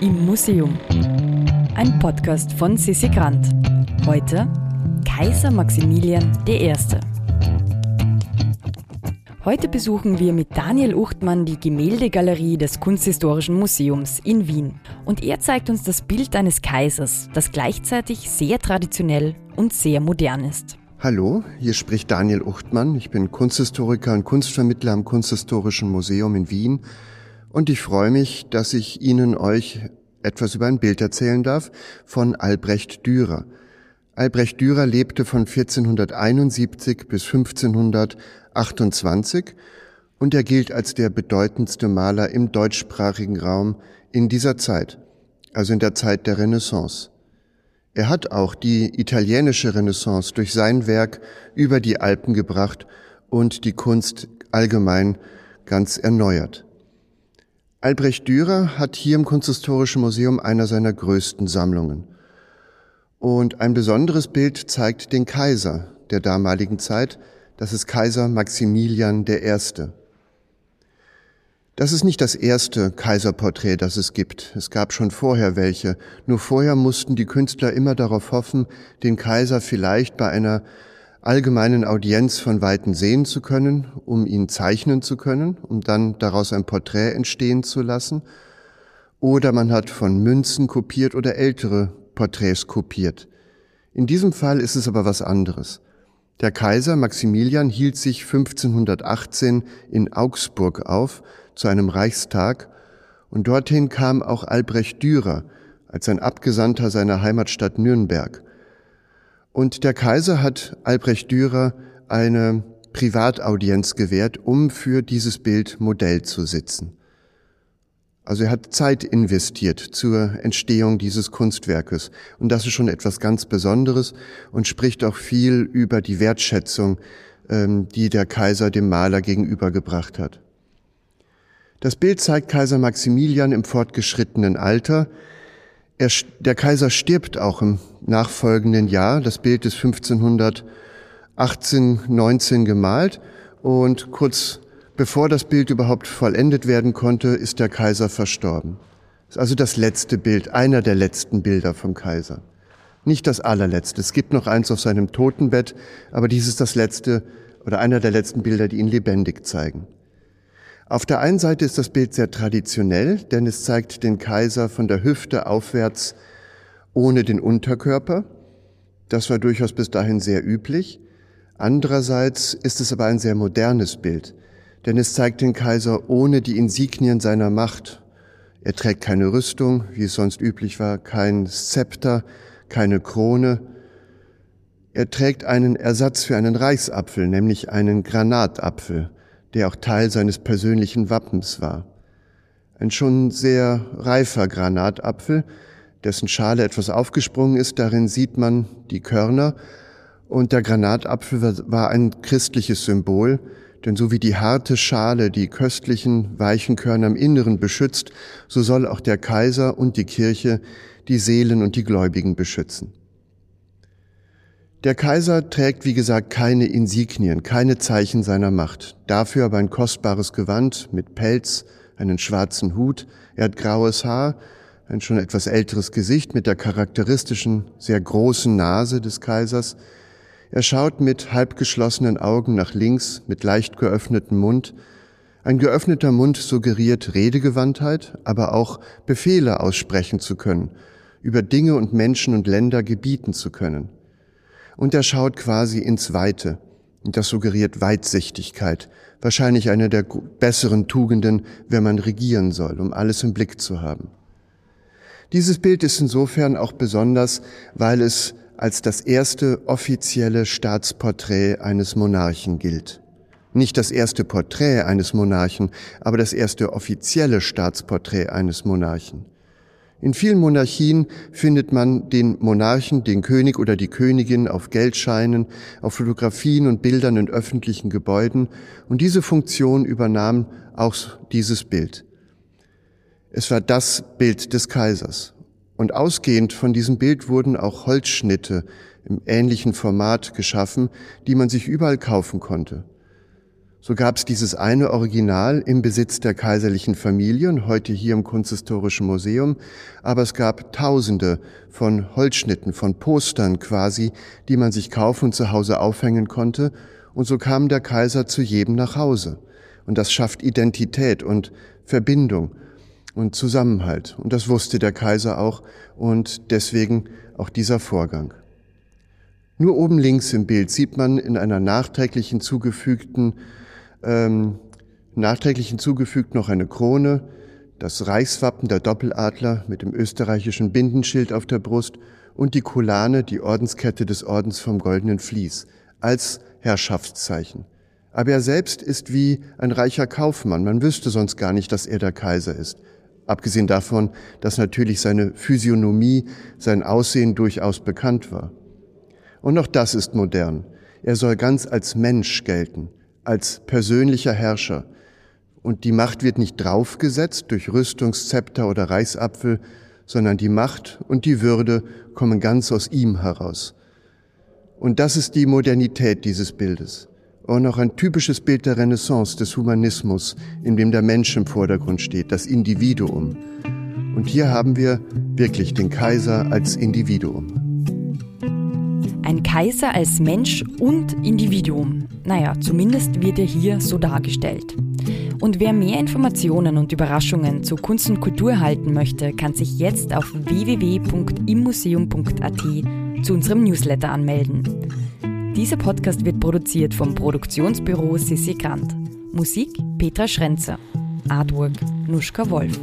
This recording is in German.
im Museum. Ein Podcast von Sissi Grant. Heute Kaiser Maximilian I. Heute besuchen wir mit Daniel Uchtmann die Gemäldegalerie des Kunsthistorischen Museums in Wien. Und er zeigt uns das Bild eines Kaisers, das gleichzeitig sehr traditionell und sehr modern ist. Hallo, hier spricht Daniel Uchtmann. Ich bin Kunsthistoriker und Kunstvermittler am Kunsthistorischen Museum in Wien und ich freue mich, dass ich Ihnen euch etwas über ein Bild erzählen darf von Albrecht Dürer. Albrecht Dürer lebte von 1471 bis 1528 und er gilt als der bedeutendste Maler im deutschsprachigen Raum in dieser Zeit, also in der Zeit der Renaissance. Er hat auch die italienische Renaissance durch sein Werk über die Alpen gebracht und die Kunst allgemein ganz erneuert. Albrecht Dürer hat hier im Kunsthistorischen Museum einer seiner größten Sammlungen. Und ein besonderes Bild zeigt den Kaiser der damaligen Zeit. Das ist Kaiser Maximilian I. Das ist nicht das erste Kaiserporträt, das es gibt. Es gab schon vorher welche. Nur vorher mussten die Künstler immer darauf hoffen, den Kaiser vielleicht bei einer allgemeinen Audienz von Weitem sehen zu können, um ihn zeichnen zu können, um dann daraus ein Porträt entstehen zu lassen. Oder man hat von Münzen kopiert oder ältere Porträts kopiert. In diesem Fall ist es aber was anderes. Der Kaiser Maximilian hielt sich 1518 in Augsburg auf zu einem Reichstag und dorthin kam auch Albrecht Dürer als ein Abgesandter seiner Heimatstadt Nürnberg. Und der Kaiser hat Albrecht Dürer eine Privataudienz gewährt, um für dieses Bild Modell zu sitzen. Also er hat Zeit investiert zur Entstehung dieses Kunstwerkes. Und das ist schon etwas ganz Besonderes und spricht auch viel über die Wertschätzung, ähm, die der Kaiser dem Maler gegenübergebracht hat. Das Bild zeigt Kaiser Maximilian im fortgeschrittenen Alter, er, der Kaiser stirbt auch im nachfolgenden Jahr. Das Bild ist 1518, 19 gemalt und kurz bevor das Bild überhaupt vollendet werden konnte, ist der Kaiser verstorben. Das ist also das letzte Bild, einer der letzten Bilder vom Kaiser. Nicht das allerletzte. Es gibt noch eins auf seinem Totenbett, aber dies ist das letzte oder einer der letzten Bilder, die ihn lebendig zeigen. Auf der einen Seite ist das Bild sehr traditionell, denn es zeigt den Kaiser von der Hüfte aufwärts ohne den Unterkörper. Das war durchaus bis dahin sehr üblich. Andererseits ist es aber ein sehr modernes Bild, denn es zeigt den Kaiser ohne die Insignien seiner Macht. Er trägt keine Rüstung, wie es sonst üblich war, kein Zepter, keine Krone. Er trägt einen Ersatz für einen Reichsapfel, nämlich einen Granatapfel der auch Teil seines persönlichen Wappens war. Ein schon sehr reifer Granatapfel, dessen Schale etwas aufgesprungen ist, darin sieht man die Körner, und der Granatapfel war ein christliches Symbol, denn so wie die harte Schale die köstlichen, weichen Körner im Inneren beschützt, so soll auch der Kaiser und die Kirche die Seelen und die Gläubigen beschützen. Der Kaiser trägt, wie gesagt, keine Insignien, keine Zeichen seiner Macht. Dafür aber ein kostbares Gewand mit Pelz, einen schwarzen Hut. Er hat graues Haar, ein schon etwas älteres Gesicht mit der charakteristischen, sehr großen Nase des Kaisers. Er schaut mit halb geschlossenen Augen nach links, mit leicht geöffnetem Mund. Ein geöffneter Mund suggeriert Redegewandtheit, aber auch Befehle aussprechen zu können, über Dinge und Menschen und Länder gebieten zu können und er schaut quasi ins Weite. Und das suggeriert Weitsichtigkeit. Wahrscheinlich eine der besseren Tugenden, wenn man regieren soll, um alles im Blick zu haben. Dieses Bild ist insofern auch besonders, weil es als das erste offizielle Staatsporträt eines Monarchen gilt. Nicht das erste Porträt eines Monarchen, aber das erste offizielle Staatsporträt eines Monarchen. In vielen Monarchien findet man den Monarchen, den König oder die Königin auf Geldscheinen, auf Fotografien und Bildern in öffentlichen Gebäuden und diese Funktion übernahm auch dieses Bild. Es war das Bild des Kaisers. Und ausgehend von diesem Bild wurden auch Holzschnitte im ähnlichen Format geschaffen, die man sich überall kaufen konnte. So gab es dieses eine Original im Besitz der kaiserlichen Familie und heute hier im Kunsthistorischen Museum, aber es gab Tausende von Holzschnitten, von Postern quasi, die man sich kaufen und zu Hause aufhängen konnte, und so kam der Kaiser zu jedem nach Hause. Und das schafft Identität und Verbindung und Zusammenhalt. Und das wusste der Kaiser auch und deswegen auch dieser Vorgang. Nur oben links im Bild sieht man in einer nachträglichen zugefügten ähm, nachträglich hinzugefügt noch eine Krone, das Reichswappen der Doppeladler mit dem österreichischen Bindenschild auf der Brust und die Kulane, die Ordenskette des Ordens vom Goldenen Vlies, als Herrschaftszeichen. Aber er selbst ist wie ein reicher Kaufmann. Man wüsste sonst gar nicht, dass er der Kaiser ist. Abgesehen davon, dass natürlich seine Physiognomie, sein Aussehen durchaus bekannt war. Und auch das ist modern. Er soll ganz als Mensch gelten als persönlicher Herrscher. Und die Macht wird nicht draufgesetzt durch Rüstungszepter oder Reichsapfel, sondern die Macht und die Würde kommen ganz aus ihm heraus. Und das ist die Modernität dieses Bildes. Auch ein typisches Bild der Renaissance, des Humanismus, in dem der Mensch im Vordergrund steht, das Individuum. Und hier haben wir wirklich den Kaiser als Individuum. Ein Kaiser als Mensch und Individuum. Naja, zumindest wird er hier so dargestellt. Und wer mehr Informationen und Überraschungen zu Kunst und Kultur erhalten möchte, kann sich jetzt auf www.immuseum.at zu unserem Newsletter anmelden. Dieser Podcast wird produziert vom Produktionsbüro Sissi Grant. Musik Petra Schrenzer. Artwork Nuschka Wolf.